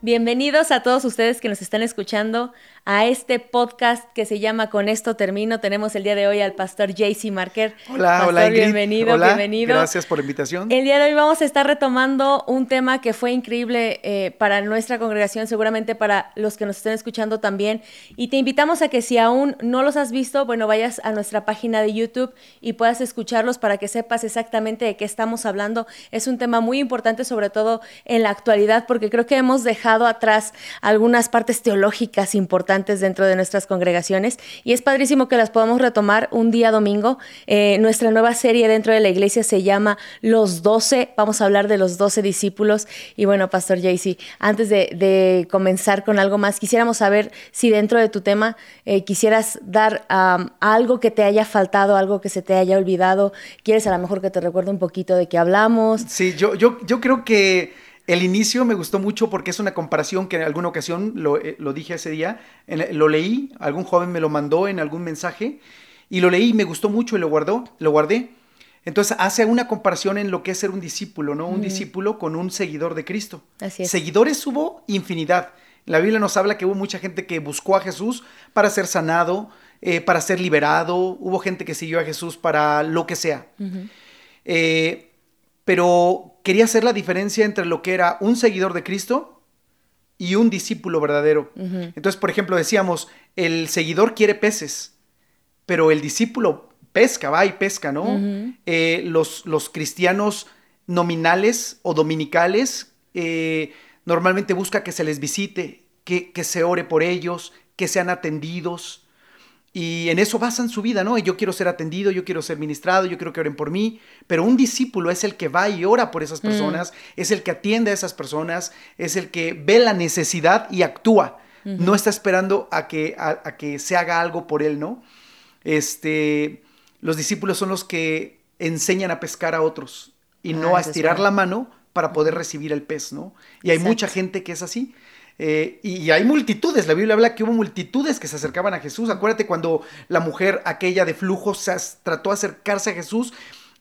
Bienvenidos a todos ustedes que nos están escuchando a este podcast que se llama Con esto termino. Tenemos el día de hoy al pastor JC Marker. Hola, pastor, hola, Ingrid. bienvenido, Hola, bienvenido. Gracias por la invitación. El día de hoy vamos a estar retomando un tema que fue increíble eh, para nuestra congregación, seguramente para los que nos estén escuchando también. Y te invitamos a que si aún no los has visto, bueno, vayas a nuestra página de YouTube y puedas escucharlos para que sepas exactamente de qué estamos hablando. Es un tema muy importante, sobre todo en la actualidad, porque creo que hemos dejado atrás algunas partes teológicas importantes dentro de nuestra congregaciones y es padrísimo que las podamos retomar un día domingo. Eh, nuestra nueva serie dentro de la iglesia se llama Los Doce. Vamos a hablar de los doce discípulos. Y bueno, Pastor JC, antes de, comenzar con algo más, quisiéramos saber si dentro de tu tema eh, quisieras dar algo que te haya faltado, algo que se te haya olvidado. ¿Quieres a lo mejor que te recuerde un poquito de qué hablamos? Sí, yo, yo, yo creo que el inicio me gustó mucho porque es una comparación que en alguna ocasión lo, eh, lo dije ese día, en, lo leí, algún joven me lo mandó en algún mensaje y lo leí y me gustó mucho y lo guardó, lo guardé. Entonces hace una comparación en lo que es ser un discípulo, ¿no? Un mm. discípulo con un seguidor de Cristo. Así es. Seguidores hubo infinidad. La Biblia nos habla que hubo mucha gente que buscó a Jesús para ser sanado, eh, para ser liberado. Hubo gente que siguió a Jesús para lo que sea. Uh -huh. eh, pero quería hacer la diferencia entre lo que era un seguidor de Cristo y un discípulo verdadero. Uh -huh. Entonces, por ejemplo, decíamos, el seguidor quiere peces, pero el discípulo pesca, va y pesca, ¿no? Uh -huh. eh, los, los, cristianos nominales o dominicales eh, normalmente busca que se les visite, que, que se ore por ellos, que sean atendidos. Y en eso basan su vida, ¿no? Yo quiero ser atendido, yo quiero ser ministrado, yo quiero que oren por mí. Pero un discípulo es el que va y ora por esas personas, mm. es el que atiende a esas personas, es el que ve la necesidad y actúa. Uh -huh. No está esperando a que, a, a, que se haga algo por él, ¿no? Este, los discípulos son los que enseñan a pescar a otros y ah, no a estirar es la mano para poder recibir el pez, ¿no? Y Exacto. hay mucha gente que es así. Eh, y hay multitudes, la Biblia habla que hubo multitudes que se acercaban a Jesús. Acuérdate cuando la mujer aquella de flujo se trató de acercarse a Jesús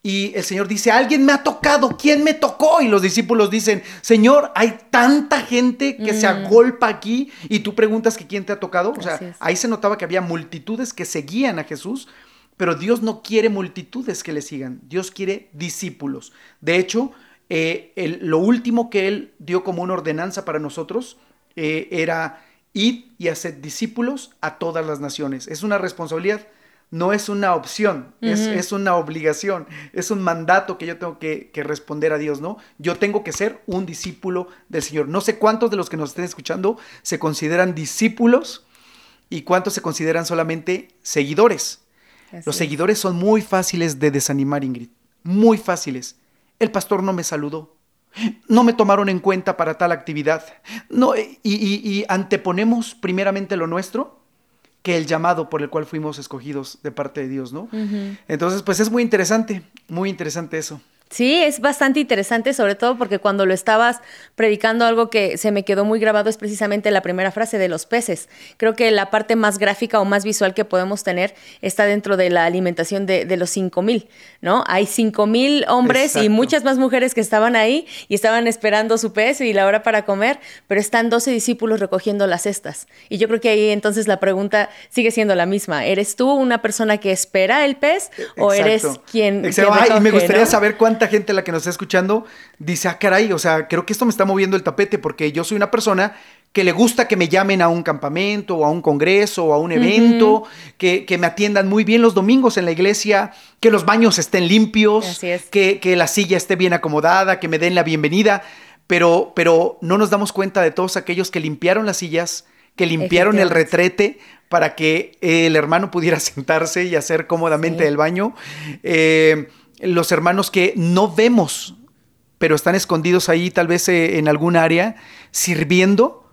y el Señor dice, alguien me ha tocado, ¿quién me tocó? Y los discípulos dicen, Señor, hay tanta gente que mm. se agolpa aquí y tú preguntas que quién te ha tocado. O sea, ahí se notaba que había multitudes que seguían a Jesús, pero Dios no quiere multitudes que le sigan, Dios quiere discípulos. De hecho, eh, el, lo último que Él dio como una ordenanza para nosotros, eh, era ir y hacer discípulos a todas las naciones. Es una responsabilidad, no es una opción, uh -huh. es, es, una obligación, es un mandato que yo tengo que, que, responder a Dios, ¿no? Yo tengo que ser un discípulo del Señor. No sé cuántos de los que nos estén escuchando se consideran discípulos y cuántos se consideran solamente seguidores. Así los seguidores son muy fáciles de desanimar, Ingrid, muy fáciles. El pastor no me saludó, no me tomaron en cuenta para tal actividad. No, y, y, y, anteponemos primeramente lo nuestro que el llamado por el cual fuimos escogidos de parte de Dios, ¿no? Uh -huh. Entonces, pues es muy interesante, muy interesante eso. Sí, es bastante interesante, sobre todo porque cuando lo estabas predicando algo que se me quedó muy grabado es precisamente la primera frase de los peces. Creo que la parte más gráfica o más visual que podemos tener está dentro de la alimentación de, de los cinco mil, ¿no? Hay cinco mil hombres Exacto. y muchas más mujeres que estaban ahí y estaban esperando su pez y la hora para comer, pero están 12 discípulos recogiendo las cestas. Y yo creo que ahí entonces la pregunta sigue siendo la misma. ¿Eres tú una persona que espera el pez o eres quien... Exacto. Quien recoge, Ay, me gustaría ¿no? saber cuánto cuánta gente la que nos está escuchando dice, ah, caray, o sea, creo que esto me está moviendo el tapete porque yo soy una persona que le gusta que me llamen a un campamento o a un congreso o a un evento, uh -huh. que, que, me atiendan muy bien los domingos en la iglesia, que los baños estén limpios, que, que, la silla esté bien acomodada, que me den la bienvenida, pero, pero no nos damos cuenta de todos aquellos que limpiaron las sillas, que limpiaron el retrete para que el hermano pudiera sentarse y hacer cómodamente sí. el baño. Eh, los hermanos que no vemos, pero están escondidos ahí tal vez eh, en algún área, sirviendo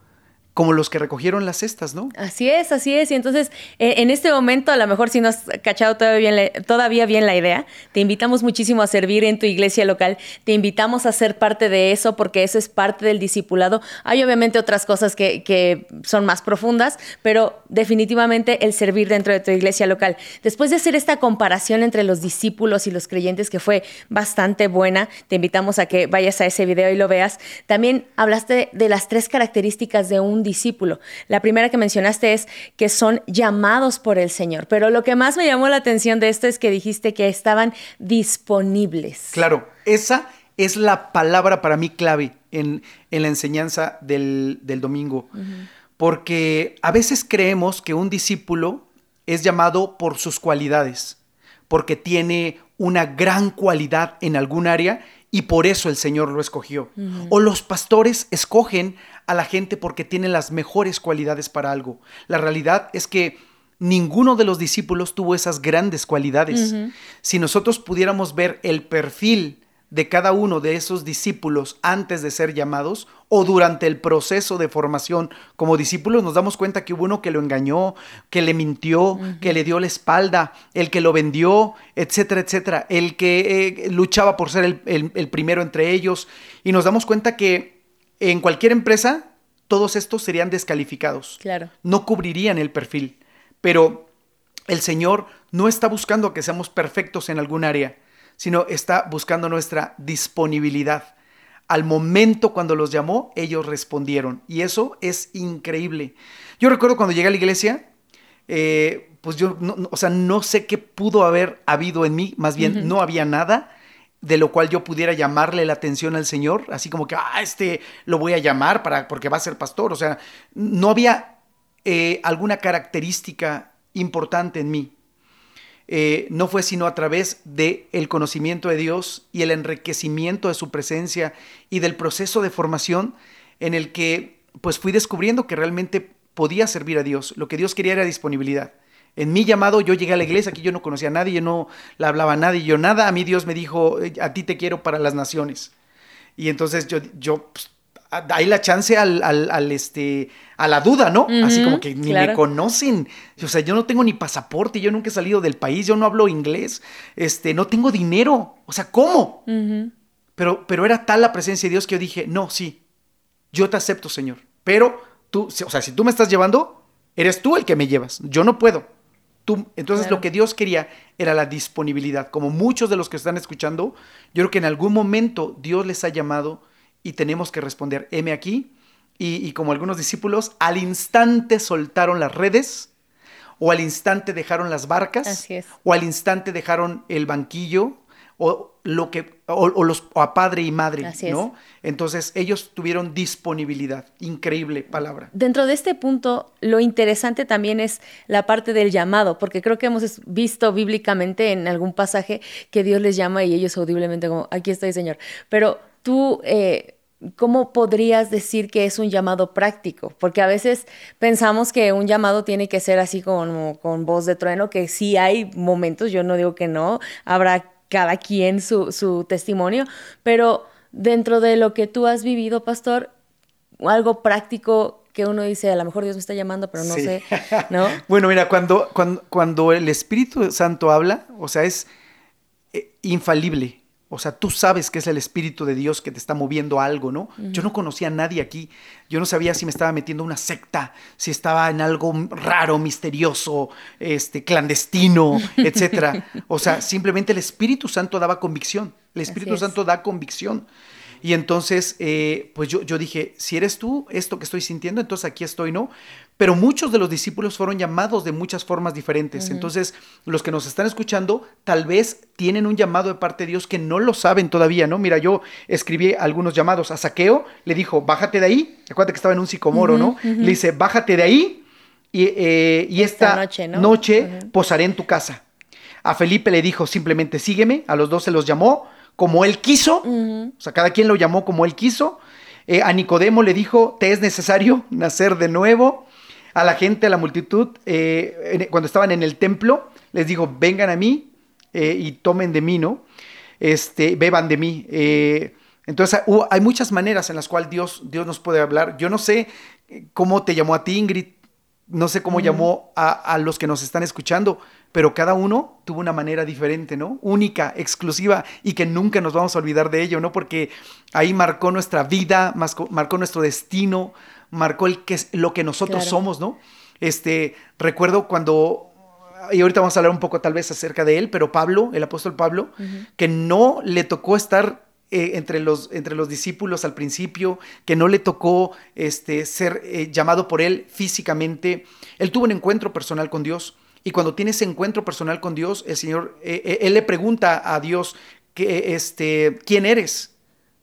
como los que recogieron las cestas, ¿no? Así es, así es. Y entonces, e, en este momento, a lo mejor si no has cachado todavía bien, la, todavía bien la idea, te invitamos muchísimo a servir en tu iglesia local, te invitamos a ser parte de eso, porque eso es parte del discipulado. Hay obviamente otras cosas que, que son más profundas, pero definitivamente el servir dentro de tu iglesia local. Después de hacer esta comparación entre los discípulos y los creyentes, que fue bastante buena, te invitamos a que vayas a ese video y lo veas. También hablaste de las tres características de un discípulo. La primera que mencionaste es que son llamados por el Señor, pero lo que más me llamó la atención de esto es que dijiste que estaban disponibles. Claro, esa es la palabra para mí clave en, la enseñanza del, domingo, porque a veces creemos que un discípulo es llamado por sus cualidades, porque tiene una gran cualidad en algún área y por eso el Señor lo escogió. O los pastores escogen a la gente porque tienen las mejores cualidades para algo. La realidad es que ninguno de los discípulos tuvo esas grandes cualidades. Si nosotros pudiéramos ver el perfil de cada uno de esos discípulos antes de ser llamados o durante el proceso de formación como discípulos, nos damos cuenta que hubo uno que lo engañó, que le mintió, que le dio la espalda, el que lo vendió, etcétera, etcétera, el que eh, luchaba por ser el primero entre ellos. Y nos damos cuenta que en cualquier empresa todos estos serían descalificados. Claro. No cubrirían el perfil. Pero el Señor no está buscando que seamos perfectos en algún área sino está buscando nuestra disponibilidad. Al momento cuando los llamó, ellos respondieron. Y eso es increíble. Yo recuerdo cuando llegué a la iglesia, eh, pues yo, no, o sea, no sé qué pudo haber habido en mí, más bien no había nada de lo cual yo pudiera llamarle la atención al Señor, así como que, ah, este lo voy a llamar para, porque va a ser pastor. O sea, no había eh, alguna característica importante en mí. Eh, no fue sino a través del el conocimiento de Dios y el enriquecimiento de su presencia y del proceso de formación en el que pues fui descubriendo que realmente podía servir a Dios. Lo que Dios quería era disponibilidad. En mi llamado yo llegué a la iglesia, aquí yo no conocía a nadie, yo no la hablaba a nadie, yo nada, a mí Dios me dijo, a ti te quiero para las naciones. Y entonces yo, yo pues, hay la chance al, al, este, a la duda, ¿no? Así como que ni me conocen. O sea, yo no tengo ni pasaporte, yo nunca he salido del país, yo no hablo inglés, este, no tengo dinero. O sea, ¿cómo? pero, pero era tal la presencia de Dios que yo dije, no, sí, yo te acepto, Señor. Pero tú, o sea, si tú me estás llevando, eres tú el que me llevas. Yo no puedo. Tú, entonces lo que Dios quería era la disponibilidad. Como muchos de los que están escuchando, yo creo que en algún momento Dios les ha llamado y tenemos que responder, heme aquí. Y, como algunos discípulos, al instante soltaron las redes, o al instante dejaron las barcas, o al instante dejaron el banquillo, o lo que o, los a padre y madre, ¿no? Entonces ellos tuvieron disponibilidad, increíble palabra. Dentro de este punto, lo interesante también es la parte del llamado, porque creo que hemos visto bíblicamente en algún pasaje que Dios les llama y ellos audiblemente como aquí estoy, Señor. Pero tú eh, ¿cómo podrías decir que es un llamado práctico? Porque a veces pensamos que un llamado tiene que ser así como con voz de trueno, que sí hay momentos, yo no digo que no, habrá cada quien su, testimonio, pero dentro de lo que tú has vivido, pastor, algo práctico que uno dice, a lo mejor Dios me está llamando, pero no sé, ¿no? bueno, mira, cuando, cuando, cuando el Espíritu Santo habla, o sea, es eh, infalible. O sea, tú sabes que es el Espíritu de Dios que te está moviendo algo, ¿no? Yo no conocía a nadie aquí. Yo no sabía si me estaba metiendo una secta, si estaba en algo raro, misterioso, este, clandestino, etcétera. O sea, simplemente el Espíritu Santo daba convicción. El Espíritu Santo da convicción. Y entonces, eh, pues yo, yo dije, si eres tú, esto que estoy sintiendo, entonces aquí estoy, ¿no? Pero muchos de los discípulos fueron llamados de muchas formas diferentes. Entonces, los que nos están escuchando, tal vez tienen un llamado de parte de Dios que no lo saben todavía, ¿no? Mira, yo escribí algunos llamados. A Saqueo le dijo, bájate de ahí. Acuérdate que estaba en un sicomoro, ¿no? Le dice, bájate de ahí y, eh, esta, noche, posaré en tu casa. A Felipe le dijo simplemente, sígueme. A los dos se los llamó como él quiso, o sea, cada quien lo llamó como él quiso. Eh, a Nicodemo le dijo, te es necesario nacer de nuevo. A la gente, a la multitud, eh, cuando estaban en el templo, les dijo, vengan a mí eh, y tomen de mí, ¿no? Este, beban de mí. Entonces hay muchas maneras en las cuales Dios, Dios nos puede hablar. Yo no sé cómo te llamó a ti, Ingrid, no sé cómo llamó a, a, los que nos están escuchando, pero cada uno tuvo una manera diferente, ¿no? Única, exclusiva y que nunca nos vamos a olvidar de ello, ¿no? Porque ahí marcó nuestra vida, marcó nuestro destino, marcó el que, lo que nosotros somos, ¿no? Este, recuerdo cuando y ahorita vamos a hablar un poco tal vez acerca de él, pero Pablo, el apóstol Pablo, que no le tocó estar eh, entre, los, entre los discípulos al principio, que no le tocó este, ser eh, llamado por él físicamente, él tuvo un encuentro personal con Dios. Y cuando tiene ese encuentro personal con Dios, el Señor, eh, él le pregunta a Dios, que, este, ¿quién eres?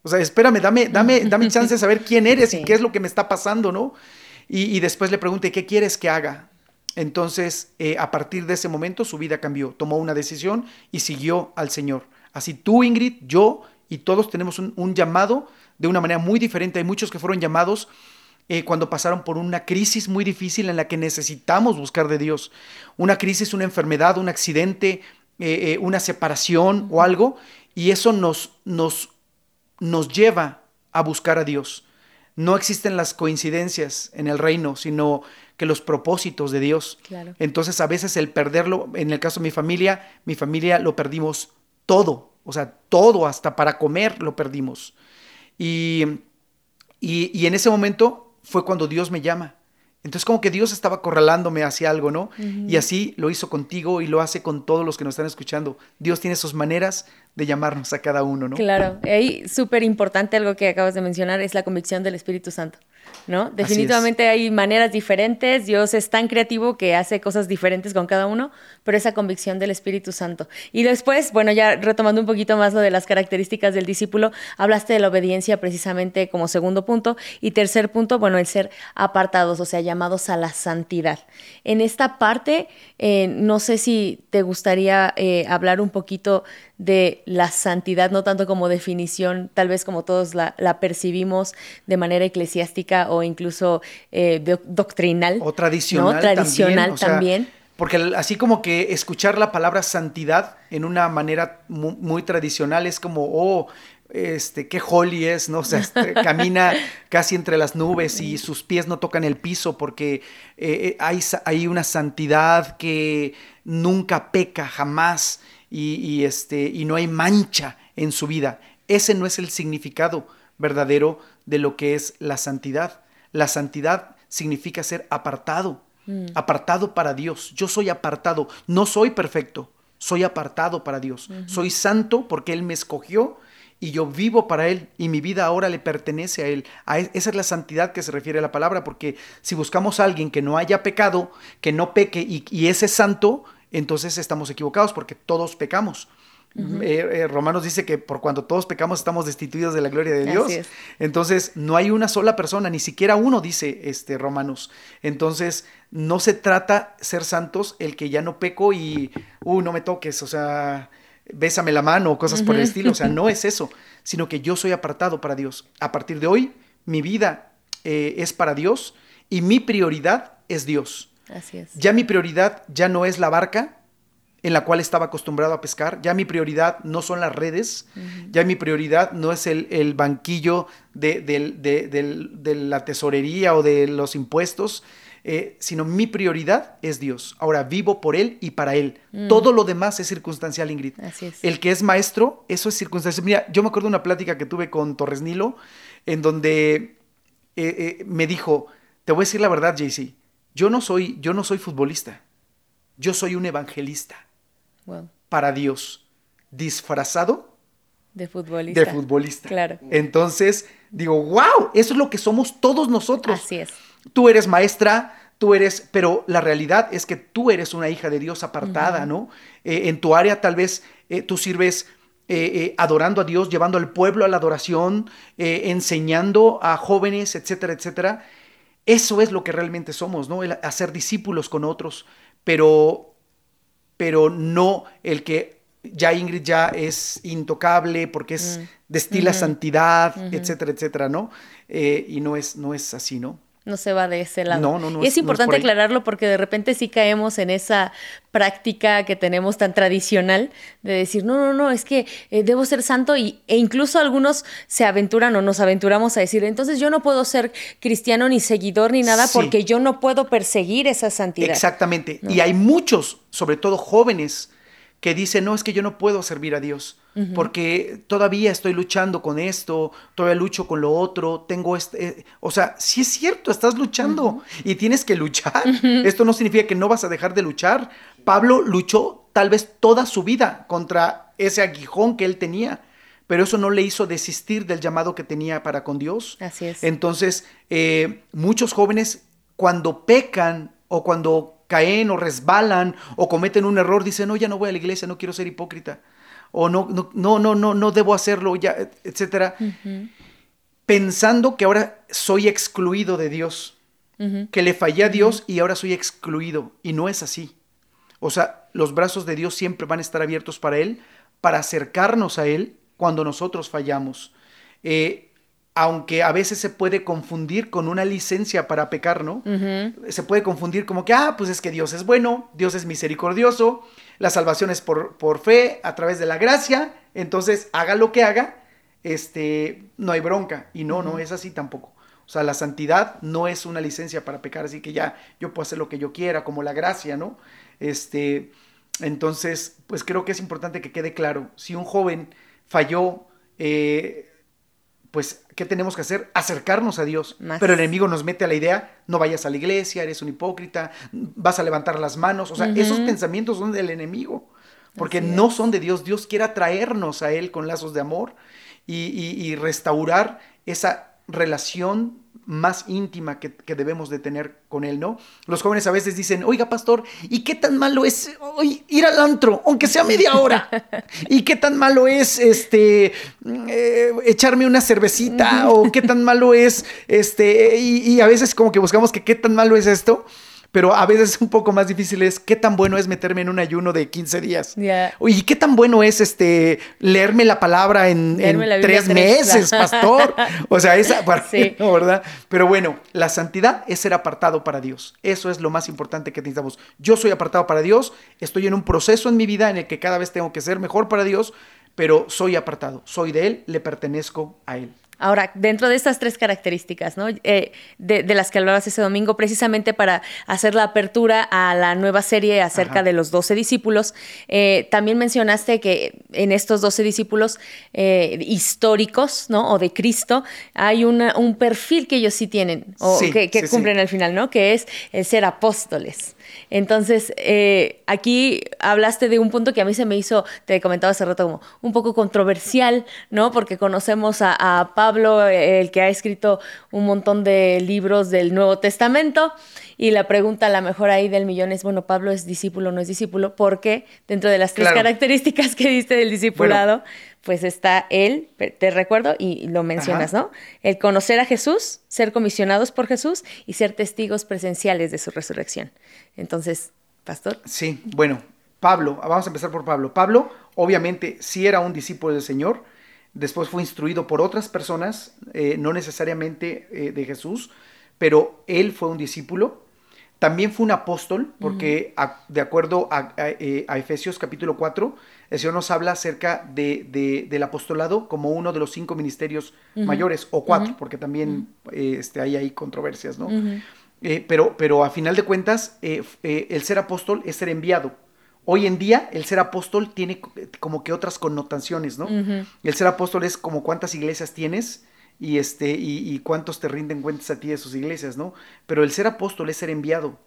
O sea, espérame, dame, dame, dame chance de saber quién eres y qué es lo que me está pasando, ¿no? Y, y después le pregunta, ¿qué quieres que haga? Entonces, eh, a partir de ese momento, su vida cambió, tomó una decisión y siguió al Señor. Así tú, Ingrid, yo y todos tenemos un, llamado de una manera muy diferente. Hay muchos que fueron llamados eh, cuando pasaron por una crisis muy difícil en la que necesitamos buscar de Dios. Una crisis, una enfermedad, un accidente, eh, una separación o algo. Y eso nos, nos, nos lleva a buscar a Dios. No existen las coincidencias en el reino, sino que los propósitos de Dios. Entonces a veces el perderlo, en el caso de mi familia, mi familia lo perdimos todo, o sea, todo, hasta para comer lo perdimos. Y, y, en ese momento fue cuando Dios me llama. Entonces como que Dios estaba corralándome hacia algo, ¿no? Y así lo hizo contigo y lo hace con todos los que nos están escuchando. Dios tiene sus maneras de llamarnos a cada uno, ¿no? Claro, ahí súper importante algo que acabas de mencionar es la convicción del Espíritu Santo. ¿No? Definitivamente hay maneras diferentes, Dios es tan creativo que hace cosas diferentes con cada uno, pero esa convicción del Espíritu Santo. Y después, bueno, ya retomando un poquito más lo de las características del discípulo, hablaste de la obediencia precisamente como segundo punto y tercer punto, bueno, el ser apartados, o sea, llamados a la santidad. En esta parte, eh, no sé si te gustaría eh, hablar un poquito de la santidad, no tanto como definición, tal vez como todos la, percibimos de manera eclesiástica o incluso eh, doctrinal. O tradicional. Tradicional también. porque así como que escuchar la palabra santidad en una manera muy, tradicional es como, oh, este, qué holy es, ¿no? O sea, este, camina casi entre las nubes y sus pies no tocan el piso porque eh, eh, hay, hay una santidad que nunca peca, jamás y, este, y no hay mancha en su vida. Ese no es el significado verdadero de lo que es la santidad. La santidad significa ser apartado, mm. apartado para Dios. Yo soy apartado, no soy perfecto, soy apartado para Dios. Soy santo porque Él me escogió y yo vivo para Él y mi vida ahora le pertenece a Él. E, esa es la santidad que se refiere a la palabra, porque si buscamos a alguien que no haya pecado, que no peque y, y ese es santo, entonces estamos equivocados porque todos pecamos. Eh, eh, Romanos dice que por cuando todos pecamos estamos destituidos de la gloria de Dios. Entonces no hay una sola persona, ni siquiera uno dice este Romanos. Entonces no se trata ser santos el que ya no peco y uh, no me toques, o sea, bésame la mano o cosas por el estilo, o sea, no es eso, sino que yo soy apartado para Dios. A partir de hoy mi vida eh, es para Dios y mi prioridad es Dios. Ya mi prioridad ya no es la barca en la cual estaba acostumbrado a pescar, ya mi prioridad no son las redes, ya mi prioridad no es el, banquillo de, la tesorería o de los impuestos, eh, sino mi prioridad es Dios. Ahora vivo por Él y para Él. Mm. Todo lo demás es circunstancial, Ingrid. El que es maestro, eso es circunstancial. Mira, yo me acuerdo de una plática que tuve con Torres Nilo, en donde eh, eh, me dijo, te voy a decir la verdad, JC, yo no soy, yo no soy futbolista. Yo soy un evangelista. Para Dios. Disfrazado. De futbolista. De futbolista. Claro. Entonces, digo, wow, eso es lo que somos todos nosotros. Así es. Tú eres maestra, tú eres, pero la realidad es que tú eres una hija de Dios apartada, ¿no? Eh, en tu área tal vez eh, tú sirves eh, adorando a Dios, llevando al pueblo a la adoración, enseñando a jóvenes, etcétera, etcétera. Eso es lo que realmente somos, ¿no? El hacer discípulos con otros, pero, pero no el que ya Ingrid ya es intocable porque es, mm. destila santidad, etcétera, etcétera, ¿no? Eh, y no es, no es así, ¿no? No se va de ese lado. No, no, no. Y es, importante aclararlo porque de repente sí caemos en esa práctica que tenemos tan tradicional de decir, no, no, no, es que eh, debo ser santo y, e incluso algunos se aventuran o nos aventuramos a decir, entonces yo no puedo ser cristiano ni seguidor ni nada porque yo no puedo perseguir esa santidad. Exactamente. Y hay muchos, sobre todo jóvenes, que dicen, no, es que yo no puedo servir a Dios porque todavía estoy luchando con esto, todavía lucho con lo otro, tengo este, eh, o sea, sí es cierto, estás luchando y tienes que luchar. Esto no significa que no vas a dejar de luchar. Pablo luchó tal vez toda su vida contra ese aguijón que él tenía pero eso no le hizo desistir del llamado que tenía para con Dios. Así es. Entonces, eh, muchos jóvenes cuando pecan o cuando caen o resbalan o cometen un error, dicen, no, ya no voy a la iglesia, no quiero ser hipócrita o no, no, no, no, no, no debo hacerlo, ya, etcétera, pensando que ahora soy excluido de Dios, que le fallé a Dios y ahora soy excluido, y no es así. O sea, los brazos de Dios siempre van a estar abiertos para Él, para acercarnos a Él cuando nosotros fallamos. Eh, aunque a veces se puede confundir con una licencia para pecar, ¿no? Se puede confundir como que, ah, pues es que Dios es bueno, Dios es misericordioso, la salvación es por, por fe, a través de la gracia, entonces haga lo que haga, este, no hay bronca. Y no, no es así tampoco. O sea, la santidad no es una licencia para pecar, así que ya yo puedo hacer lo que yo quiera, como la gracia, ¿no? Este, entonces, pues creo que es importante que quede claro, si un joven falló, eh, pues, ¿qué tenemos que hacer? Acercarnos a Dios. Pero el enemigo nos mete a la idea, no vayas a la iglesia, eres un hipócrita, vas a levantar las manos. O sea, esos pensamientos son del enemigo, porque no son de Dios. Dios quiere atraernos a Él con lazos de amor y restaurar esa relación más íntima que, debemos de tener con Él, ¿no? Los jóvenes a veces dicen, oiga, pastor, ¿y qué tan malo es ir al antro, aunque sea media hora? ¿Y qué tan malo es este eh, echarme una cervecita? ¿O qué tan malo es este? Y, a veces como que buscamos que qué tan malo es esto pero a veces un poco más difícil es qué tan bueno es meterme en un ayuno de 15 días. Y qué tan bueno es este leerme la palabra en, tres, meses, pastor. O sea, esa ¿verdad? Pero bueno, la santidad es ser apartado para Dios. Eso es lo más importante que necesitamos. Yo soy apartado para Dios, estoy en un proceso en mi vida en el que cada vez tengo que ser mejor para Dios, pero soy apartado, soy de Él, le pertenezco a Él. Ahora, dentro de estas tres características, ¿no? Eh, de, las que hablabas ese domingo, precisamente para hacer la apertura a la nueva serie acerca de los doce discípulos, eh, también mencionaste que en estos doce discípulos eh, históricos, ¿no? O de Cristo, hay un perfil que ellos sí tienen, o que, cumplen al final, ¿no? Que es el ser apóstoles. Entonces, eh, aquí hablaste de un punto que a mí se me hizo, te comentaba hace rato, como un poco controversial, ¿no? Porque conocemos a, Pablo, el que ha escrito un montón de libros del Nuevo Testamento, y la pregunta a la mejor ahí del millón es, bueno, Pablo es discípulo o no es discípulo, porque dentro de las tres características que diste del discipulado, pues está él, te recuerdo, y lo mencionas, ¿no? El conocer a Jesús, ser comisionados por Jesús y ser testigos presenciales de su resurrección. Entonces, pastor. Sí, bueno, Pablo, vamos a empezar por Pablo. Pablo, obviamente, sí era un discípulo del Señor, después fue instruido por otras personas, eh, no necesariamente eh, de Jesús, pero él fue un discípulo. También fue un apóstol, porque de acuerdo a, eh, a, Efesios capítulo 4, el Señor nos habla acerca de, del apostolado como uno de los cinco ministerios mayores, o cuatro, porque también este, hay ahí controversias, ¿no? Eh, pero, pero a final de cuentas, eh, el ser apóstol es ser enviado. Hoy en día, el ser apóstol tiene como que otras connotaciones, ¿no? El ser apóstol es como cuántas iglesias tienes, y, este, y, cuántos te rinden cuentas a ti de sus iglesias, ¿no? Pero el ser apóstol es ser enviado,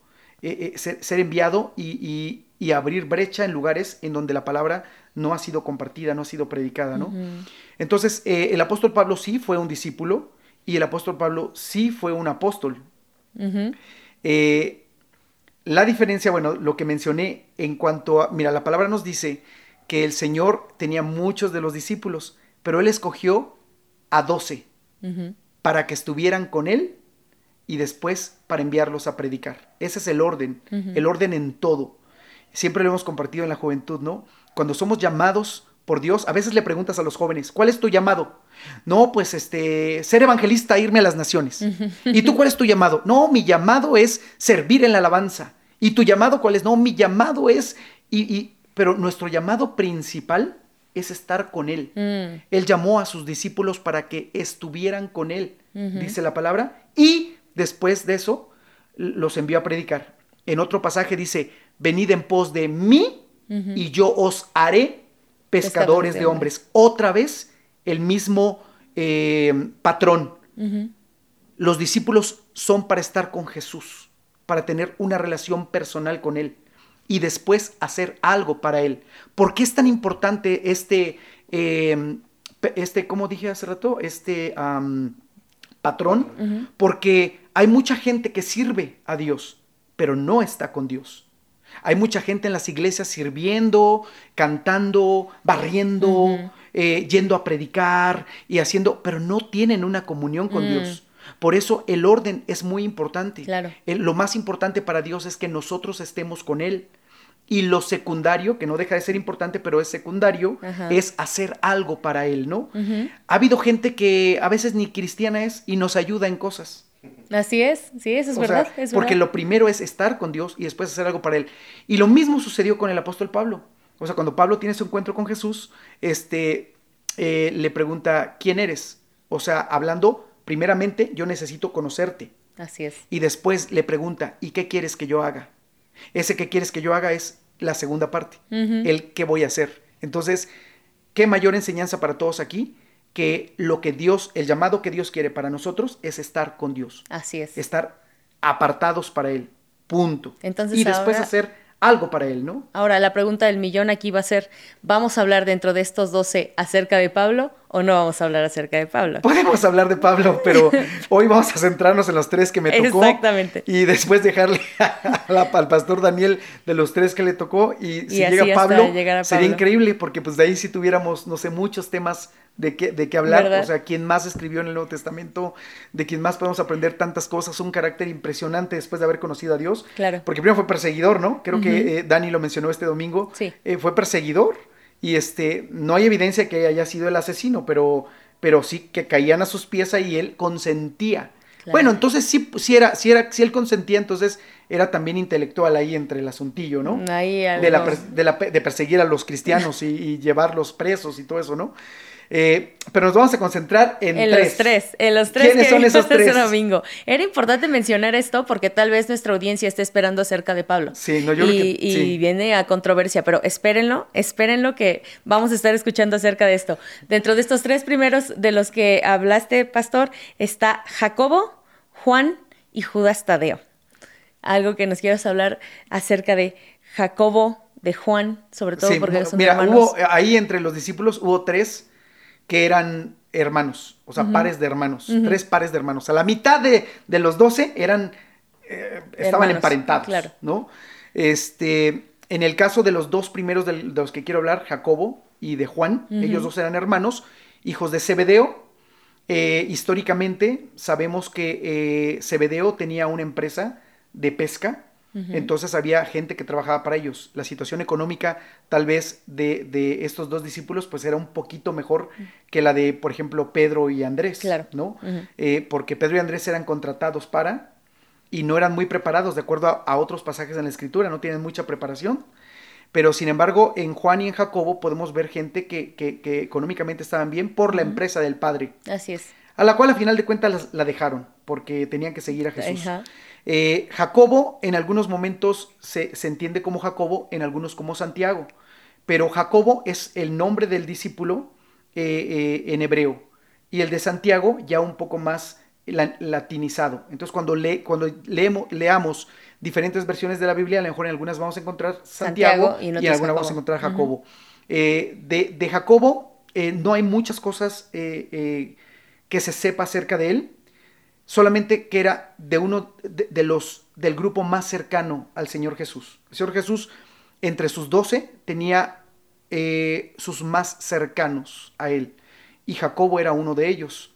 eh, eh, ser, enviado y, abrir brecha en lugares en donde la palabra no ha sido compartida, no ha sido predicada, ¿no? Entonces, eh, el apóstol Pablo sí fue un discípulo y el apóstol Pablo sí fue un apóstol. la diferencia, bueno, lo que mencioné en cuanto a, mira, la palabra nos dice que el Señor tenía muchos de los discípulos, pero Él escogió a doce para que estuvieran con Él y después para enviarlos a predicar. Ese es el orden, el orden en todo. Siempre lo hemos compartido en la juventud, ¿no? Cuando somos llamados por Dios. A veces le preguntas a los jóvenes, ¿cuál es tu llamado? No, pues este, ser evangelista, irme a las naciones. ¿Y tú cuál es tu llamado? No, mi llamado es servir en la alabanza. ¿Y tu llamado cuál es? No, mi llamado es... Y, pero nuestro llamado principal es estar con Él. Mm. Él llamó a sus discípulos para que estuvieran con Él, dice la palabra, y después de eso los envió a predicar. En otro pasaje dice, venid en pos de mí y yo os haré pescadores, de, hombres. Otra vez el mismo eh, patrón. Los discípulos son para estar con Jesús, para tener una relación personal con Él y después hacer algo para Él. ¿Por qué es tan importante este, em, este como dije hace rato, este patrón? Porque hay mucha gente que sirve a Dios, pero no está con Dios. Hay mucha gente en las iglesias sirviendo, cantando, barriendo, eh, yendo a predicar y haciendo, pero no tienen una comunión con mm. Dios. Por eso el orden es muy importante. Claro. lo más importante para Dios es que nosotros estemos con Él. Y lo secundario, que no deja de ser importante, pero es secundario, es hacer algo para Él, ¿no? Ha habido gente que a veces ni cristiana es y nos ayuda en cosas. Así es, sí, eso es verdad. porque lo primero es estar con Dios y después hacer algo para Él. Y lo mismo sucedió con el apóstol Pablo. O sea, cuando Pablo tiene su encuentro con Jesús, este, eh, le pregunta, ¿quién eres? O sea, hablando, primeramente, yo necesito conocerte. Así es. Y después le pregunta, ¿y qué quieres que yo haga? Ese que quieres que yo haga es la segunda parte, el qué voy a hacer. Entonces, ¿qué mayor enseñanza para todos aquí? que lo que Dios, el llamado que Dios quiere para nosotros es estar con Dios. Así es. Estar apartados para Él. Punto. Entonces, y después hacer algo para Él, ¿no? Ahora, la pregunta del millón aquí va a ser, ¿vamos a hablar dentro de estos 12 acerca de Pablo o no vamos a hablar acerca de Pablo? Podemos hablar de Pablo, pero hoy vamos a centrarnos en los tres que me tocó. Exactamente. Y después dejarle al pastor Daniel de los tres que le tocó. Y si llega Pablo, sería increíble porque pues de ahí si tuviéramos, no sé, muchos temas de qué, de qué hablar, o sea, quien más escribió en el Nuevo Testamento, de quien más podemos aprender tantas cosas, un carácter impresionante después de haber conocido a Dios. Claro. Porque primero fue perseguidor, ¿no? Creo que eh, Dani lo mencionó este domingo. Sí. Eh, fue perseguidor y este, no hay evidencia que haya sido el asesino, pero, pero sí que caían a sus pies y él consentía. Bueno, entonces sí, sí, era, sí era, si él consentía, entonces era también intelectual ahí entre el asuntillo, ¿no? Ahí de, la, de, perseguir a los cristianos y, y, llevarlos presos y todo eso, ¿no? Eh, pero nos vamos a concentrar en, en tres. los tres. En los tres ¿Quiénes son esos tres? domingo. Era importante mencionar esto porque tal vez nuestra audiencia esté esperando acerca de Pablo. Sí, no, yo y, que, y viene a controversia, pero espérenlo, espérenlo que vamos a estar escuchando acerca de esto. Dentro de estos tres primeros de los que hablaste, pastor, está Jacobo, Juan y Judas Tadeo. Algo que nos quieras hablar acerca de Jacobo, de Juan, sobre todo porque son mira, Hubo, ahí entre los discípulos hubo tres que eran hermanos, o sea, pares de hermanos, tres pares de hermanos. A la mitad de, los doce eran, eh, estaban emparentados, claro. ¿no? Este, en el caso de los dos primeros de los que quiero hablar, Jacobo y de Juan, ellos dos eran hermanos, hijos de Zebedeo. Eh, históricamente sabemos que eh, Zebedeo tenía una empresa de pesca entonces había gente que trabajaba para ellos. La situación económica tal vez de, estos dos discípulos pues era un poquito mejor que la de, por ejemplo, Pedro y Andrés. Claro. ¿no? Eh, porque Pedro y Andrés eran contratados para y no eran muy preparados de acuerdo a, otros pasajes en la escritura, no tienen mucha preparación. Pero sin embargo, en Juan y en Jacobo podemos ver gente que, que, económicamente estaban bien por la empresa del Padre. Así es. A la cual a final de cuentas la dejaron porque tenían que seguir a Jesús. Eh, Jacobo en algunos momentos se, entiende como Jacobo, en algunos como Santiago, pero Jacobo es el nombre del discípulo eh, eh, en hebreo. Y el de Santiago ya un poco más latinizado. Entonces cuando, cuando leemos, leamos diferentes versiones de la Biblia, a lo mejor en algunas vamos a encontrar Santiago, y, en algunas vamos a encontrar Jacobo. de, de, Jacobo no hay muchas cosas que se sepa acerca de él solamente que era de uno de, los del grupo más cercano al Señor Jesús. El Señor Jesús, entre sus doce, tenía eh, sus más cercanos a él, y Jacobo era uno de ellos.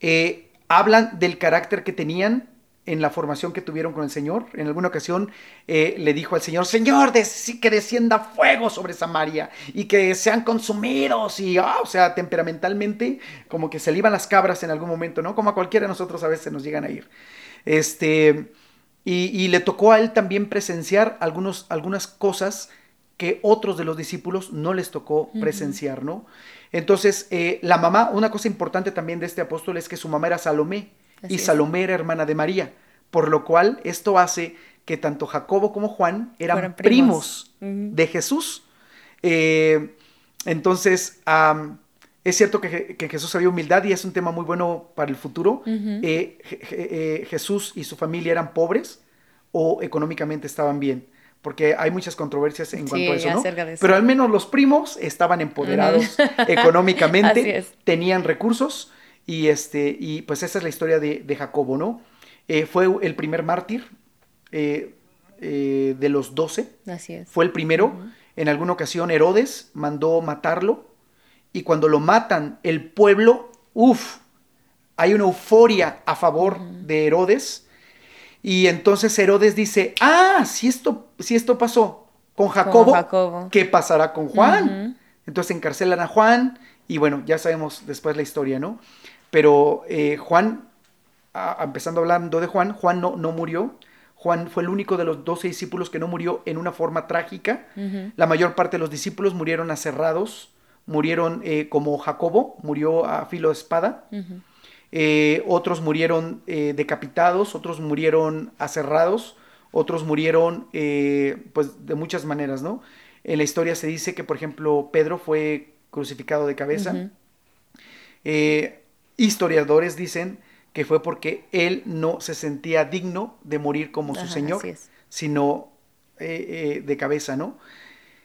Eh, hablan del carácter que tenían en la formación que tuvieron con el Señor. En alguna ocasión eh, le dijo al Señor, Señor, que descienda fuego sobre Samaria y que sean consumidos y, ah, o sea, temperamentalmente como que se le iban las cabras en algún momento, ¿no? Como a cualquiera de nosotros a veces nos llegan a ir. Este, y, le tocó a él también presenciar algunos, algunas cosas que otros de los discípulos no les tocó presenciar, ¿no? Entonces, eh, la mamá, una cosa importante también de este apóstol es que su mamá era Salomé y Salomé era hermana de María, por lo cual esto hace que tanto Jacobo como Juan eran primos, de Jesús. Eh, entonces, es cierto que, Jesús había humildad y es un tema muy bueno para el futuro. Eh, eh, Jesús y su familia eran pobres o económicamente estaban bien porque hay muchas controversias en cuanto a eso, ¿no? Pero al menos los primos estaban empoderados económicamente, tenían recursos y, este, y pues esa es la historia de, Jacobo, ¿no? Eh, fue el primer mártir eh, eh, de los doce. Así es. Fue el primero. En alguna ocasión Herodes mandó matarlo y cuando lo matan el pueblo, uff, hay una euforia a favor de Herodes. Y entonces Herodes dice, ah, si esto, si esto pasó con Jacobo, ¿qué pasará con Juan? Entonces encarcelan a Juan y bueno, ya sabemos después la historia, ¿no? Pero eh, Juan, empezando hablando de Juan, Juan no, no murió. Juan fue el único de los doce discípulos que no murió en una forma trágica. La mayor parte de los discípulos murieron aserrados, murieron eh, como Jacobo, murió a filo de espada. Eh, otros murieron decapitados, otros murieron aserrados, otros murieron pues de muchas maneras, ¿no? En la historia se dice que, por ejemplo, Pedro fue crucificado de cabeza historiadores dicen que fue porque él no se sentía digno de morir como su Señor, sino eh, eh, de cabeza, ¿no?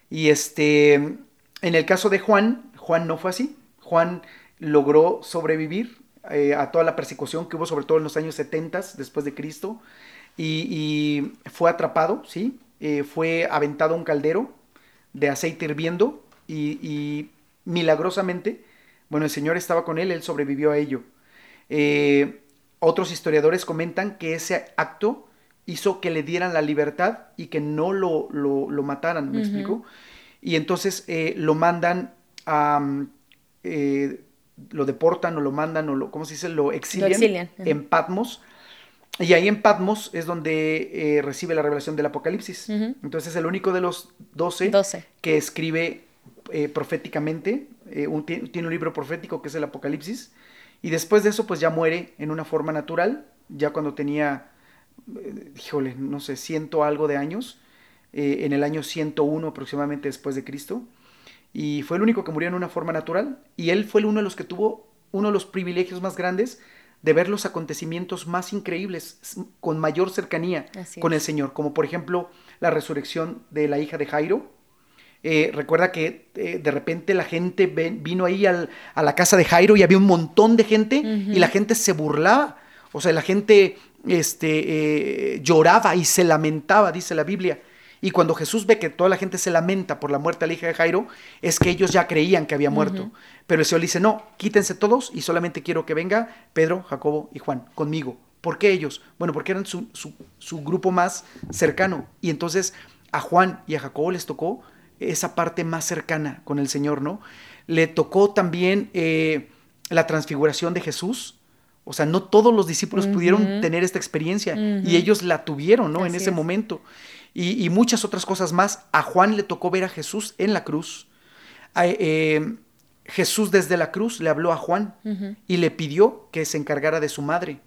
Y este, en el caso de Juan, Juan no fue así. Juan logró sobrevivir eh, a toda la persecución que hubo, sobre todo en los años 70 después de Cristo, y, fue atrapado, ¿sí? fue aventado a un caldero de aceite hirviendo y, y milagrosamente bueno, el Señor estaba con él, él sobrevivió a ello. Eh, otros historiadores comentan que ese acto hizo que le dieran la libertad y que no lo, lo, mataran, ¿me explico? Y entonces eh, lo mandan a... Eh, lo deportan o lo mandan o lo, ¿cómo se dice? Lo exilian, en Patmos. Y ahí en Patmos es donde recibe la revelación del Apocalipsis. Entonces es el único de los doce, que escribe proféticamente eh, tiene un libro profético que es el Apocalipsis, y después de eso pues ya muere en una forma natural, ya cuando tenía, eh, híjole, no sé, ciento algo de años, eh, en el año 101 aproximadamente después de Cristo, y fue el único que murió en una forma natural, y él fue uno de los que tuvo uno de los privilegios más grandes de ver los acontecimientos más increíbles con mayor cercanía con el Señor, como por ejemplo la resurrección de la hija de Jairo, eh, recuerda que eh, de repente la gente vino ahí a la casa de Jairo y había un montón de gente y la gente se burlaba. O sea, la gente este, eh, lloraba y se lamentaba, dice la Biblia. Y cuando Jesús ve que toda la gente se lamenta por la muerte de la hija de Jairo, es que ellos ya creían que había muerto. Pero el Señor dice, no, quítense todos y solamente quiero que venga Pedro, Jacobo y Juan conmigo. ¿Por qué ellos? Bueno, porque eran su, su grupo más cercano. Y entonces a Juan y a Jacobo les tocó esa parte más cercana con el Señor, ¿no? Le tocó también eh, la transfiguración de Jesús. O sea, no todos los discípulos pudieron tener esta experiencia y ellos la tuvieron, ¿no? en ese momento. Y, muchas otras cosas más. A Juan le tocó ver a Jesús en la cruz. Eh, Jesús desde la cruz le habló a Juan y le pidió que se encargara de su madre.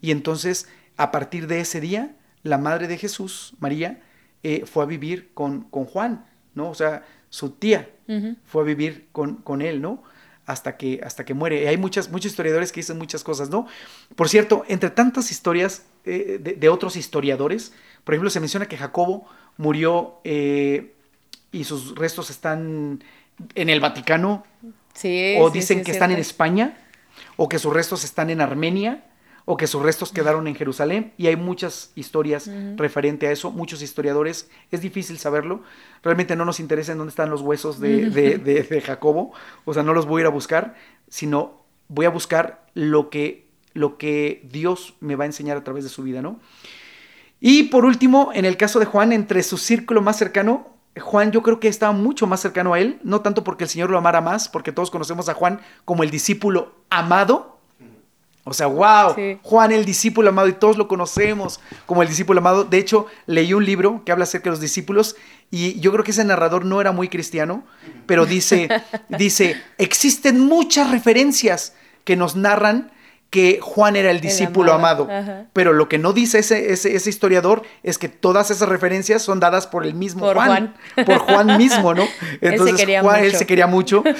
Y entonces, a partir de ese día, la madre de Jesús, María, eh, fue a vivir con, con Juan. ¿No? O sea, su tía fue a vivir con, con, él, ¿no? Hasta que, hasta que muere. Y hay muchas, muchos historiadores que dicen muchas cosas, ¿no? Por cierto, entre tantas historias eh, de, otros historiadores, por ejemplo, se menciona que Jacobo murió eh, y sus restos están en el Vaticano. Sí, o dicen que están en España, o que sus restos están en Armenia, o que sus restos quedaron en Jerusalén y hay muchas historias referente a eso, muchos historiadores, es difícil saberlo, realmente no nos interesa en dónde están los huesos de, de, Jacobo, o sea, no los voy a ir a buscar, sino voy a buscar lo que lo que Dios me va a enseñar a través de su vida, ¿no? Y por último, en el caso de Juan, entre su círculo más cercano, Juan yo creo que estaba mucho más cercano a él, no tanto porque el Señor lo amara más, porque todos conocemos a Juan como el discípulo amado. O sea, wow, Juan el discípulo amado y todos lo conocemos como el discípulo amado. De hecho, leí un libro que habla acerca de los discípulos y yo creo que ese narrador no era muy cristiano, pero dice, dice, existen muchas referencias que nos narran que Juan era el discípulo amado. Pero lo que no dice ese, ese, historiador es que todas esas referencias son dadas por el mismo Juan, Por Juan mismo, ¿no? Entonces, él se Juan, él se quería mucho.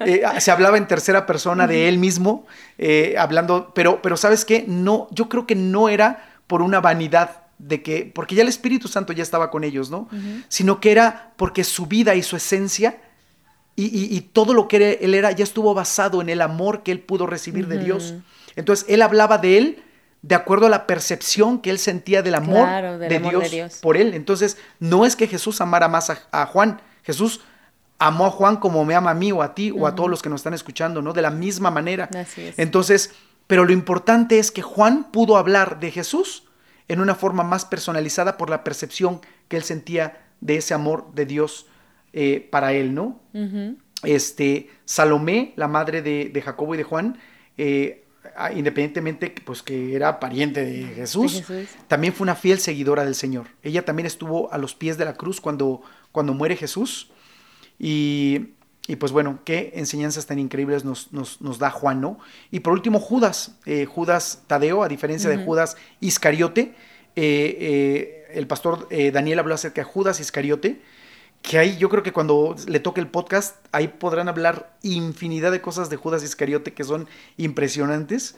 Eh, se hablaba en tercera persona de él mismo, eh, hablando, pero, pero ¿sabes qué? No, yo creo que no era por una vanidad de que, porque ya el Espíritu Santo ya estaba con ellos, ¿no? Sino que era porque su vida y su esencia y, todo lo que él era ya estuvo basado en el amor que él pudo recibir de Dios. Entonces él hablaba de él de acuerdo a la percepción que él sentía del amor, de, Dios por él. Entonces no es que Jesús amara más a, Juan, Jesús amó a Juan como me ama a mí o a ti o a todos los que nos están escuchando, ¿no? De la misma manera. Así es. Entonces, pero lo importante es que Juan pudo hablar de Jesús en una forma más personalizada por la percepción que él sentía de ese amor de Dios eh, para él, ¿no? Este, Salomé, la madre de, Jacobo y de Juan, eh, independientemente pues que era pariente de Jesús, también fue una fiel seguidora del Señor. Ella también estuvo a los pies de la cruz cuando, cuando muere Jesús. Y, pues bueno, qué enseñanzas tan increíbles nos, nos, da Juan, ¿no? Y por último, Judas, eh, Judas Tadeo, a diferencia de Judas Iscariote, eh, eh, el pastor Daniel habló acerca de Judas Iscariote, que ahí yo creo que cuando le toque el podcast, ahí podrán hablar infinidad de cosas de Judas Iscariote que son impresionantes,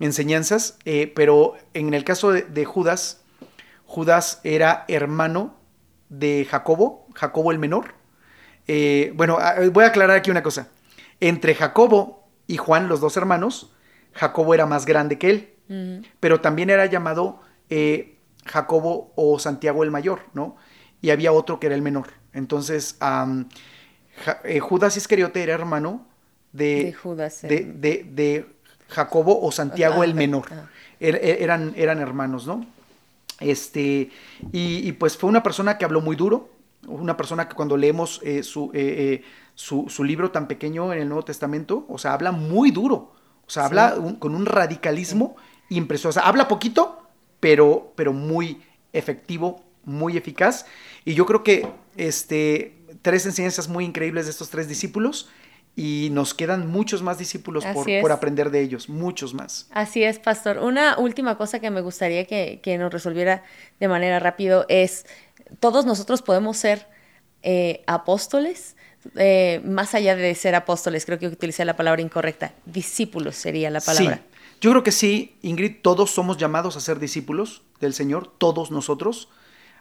enseñanzas, eh, pero en el caso de, Judas, Judas era hermano de Jacobo, Jacobo el menor. Eh, bueno, ah, voy a aclarar aquí una cosa. Entre Jacobo y Juan, los dos hermanos, Jacobo era más grande que él, pero también era llamado eh, Jacobo o Santiago el mayor, ¿no? Y había otro que era el menor. Entonces, eh, Judas Iscariote era hermano de, de, Jacobo o Santiago el menor. Er, er, eran, eran hermanos, ¿no? Este, y, pues fue una persona que habló muy duro, una persona que cuando leemos eh, eh, su, su, libro tan pequeño en el Nuevo Testamento, o sea, habla muy duro, o sea, habla con un radicalismo impresionante, o sea, habla poquito, pero, pero muy efectivo, muy eficaz. Y yo creo que este, tres enseñanzas muy increíbles de estos tres discípulos y nos quedan muchos más discípulos por, aprender de ellos, muchos más. Así es, pastor. Una última cosa que me gustaría que, nos resolviera de manera rápido es, todos nosotros podemos ser eh, apóstoles, eh, más allá de ser apóstoles, creo que utilicé la palabra incorrecta, discípulos sería la palabra. Sí, yo creo que sí, Ingrid, todos somos llamados a ser discípulos del Señor, todos nosotros.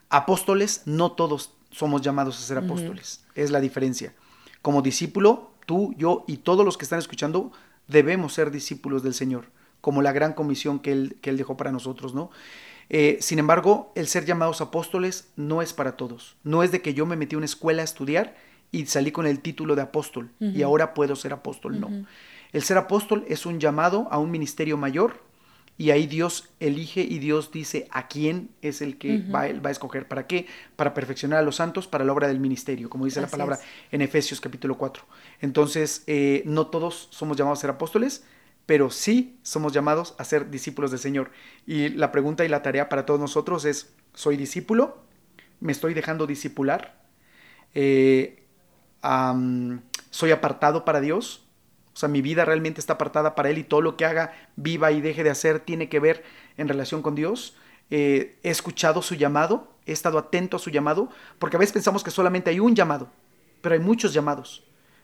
Apóstoles, no todos somos llamados a ser apóstoles. Es la diferencia. Como discípulo, tú, yo y todos los que están escuchando debemos ser discípulos del Señor, como la gran comisión que Él, que él dejó para nosotros, ¿no? Eh, sin embargo, el ser llamados apóstoles no es para todos. No es de que yo me metí a una escuela a estudiar y salí con el título de apóstol y ahora puedo ser apóstol. No. El ser apóstol es un llamado a un ministerio mayor y ahí Dios elige y Dios dice a quién es el que va, va, a escoger. ¿Para qué? Para perfeccionar a los santos para la obra del ministerio, como dice la palabra en Efesios capítulo 4. Entonces, eh, no todos somos llamados a ser apóstoles, pero sí somos llamados a ser discípulos del Señor. Y la pregunta y la tarea para todos nosotros es, ¿soy discípulo? ¿Me estoy dejando discipular? Eh, ¿Soy apartado para Dios? O sea, mi vida realmente está apartada para Él y todo lo que haga, viva y deje de hacer, tiene que ver en relación con Dios. Eh, he escuchado su llamado, he estado atento a su llamado, porque a veces pensamos que solamente hay un llamado, pero hay muchos llamados.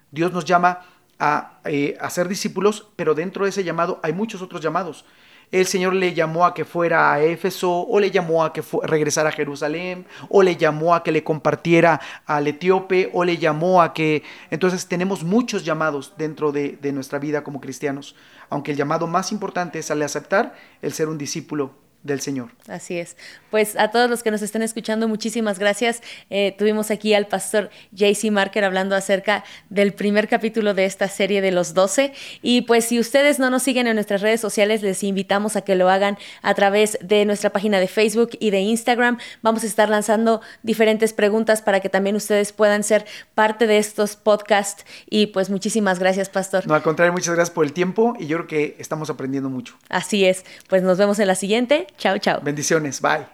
Dios nos llama a, eh, a ser discípulos, pero dentro de ese llamado hay muchos otros llamados el Señor le llamó a que fuera a Éfeso, o le llamó a que regresara a Jerusalén, o le llamó a que le compartiera al etíope, o le llamó a que... Entonces tenemos muchos llamados dentro de, nuestra vida como cristianos, aunque el llamado más importante es al aceptar el ser un discípulo del Señor. Así es. Pues a todos los que nos estén escuchando, muchísimas gracias. Eh, tuvimos aquí al pastor JC Marker hablando acerca del primer capítulo de esta serie de los 12. Y pues si ustedes no nos siguen en nuestras redes sociales, les invitamos a que lo hagan a través de nuestra página de Facebook y de Instagram. Vamos a estar lanzando diferentes preguntas para que también ustedes puedan ser parte de estos podcasts. Y pues muchísimas gracias, pastor. No, al contrario, muchas gracias por el tiempo y yo creo que estamos aprendiendo mucho. Así es. Pues nos vemos en la siguiente. Chao, chao. Bendiciones. Bye.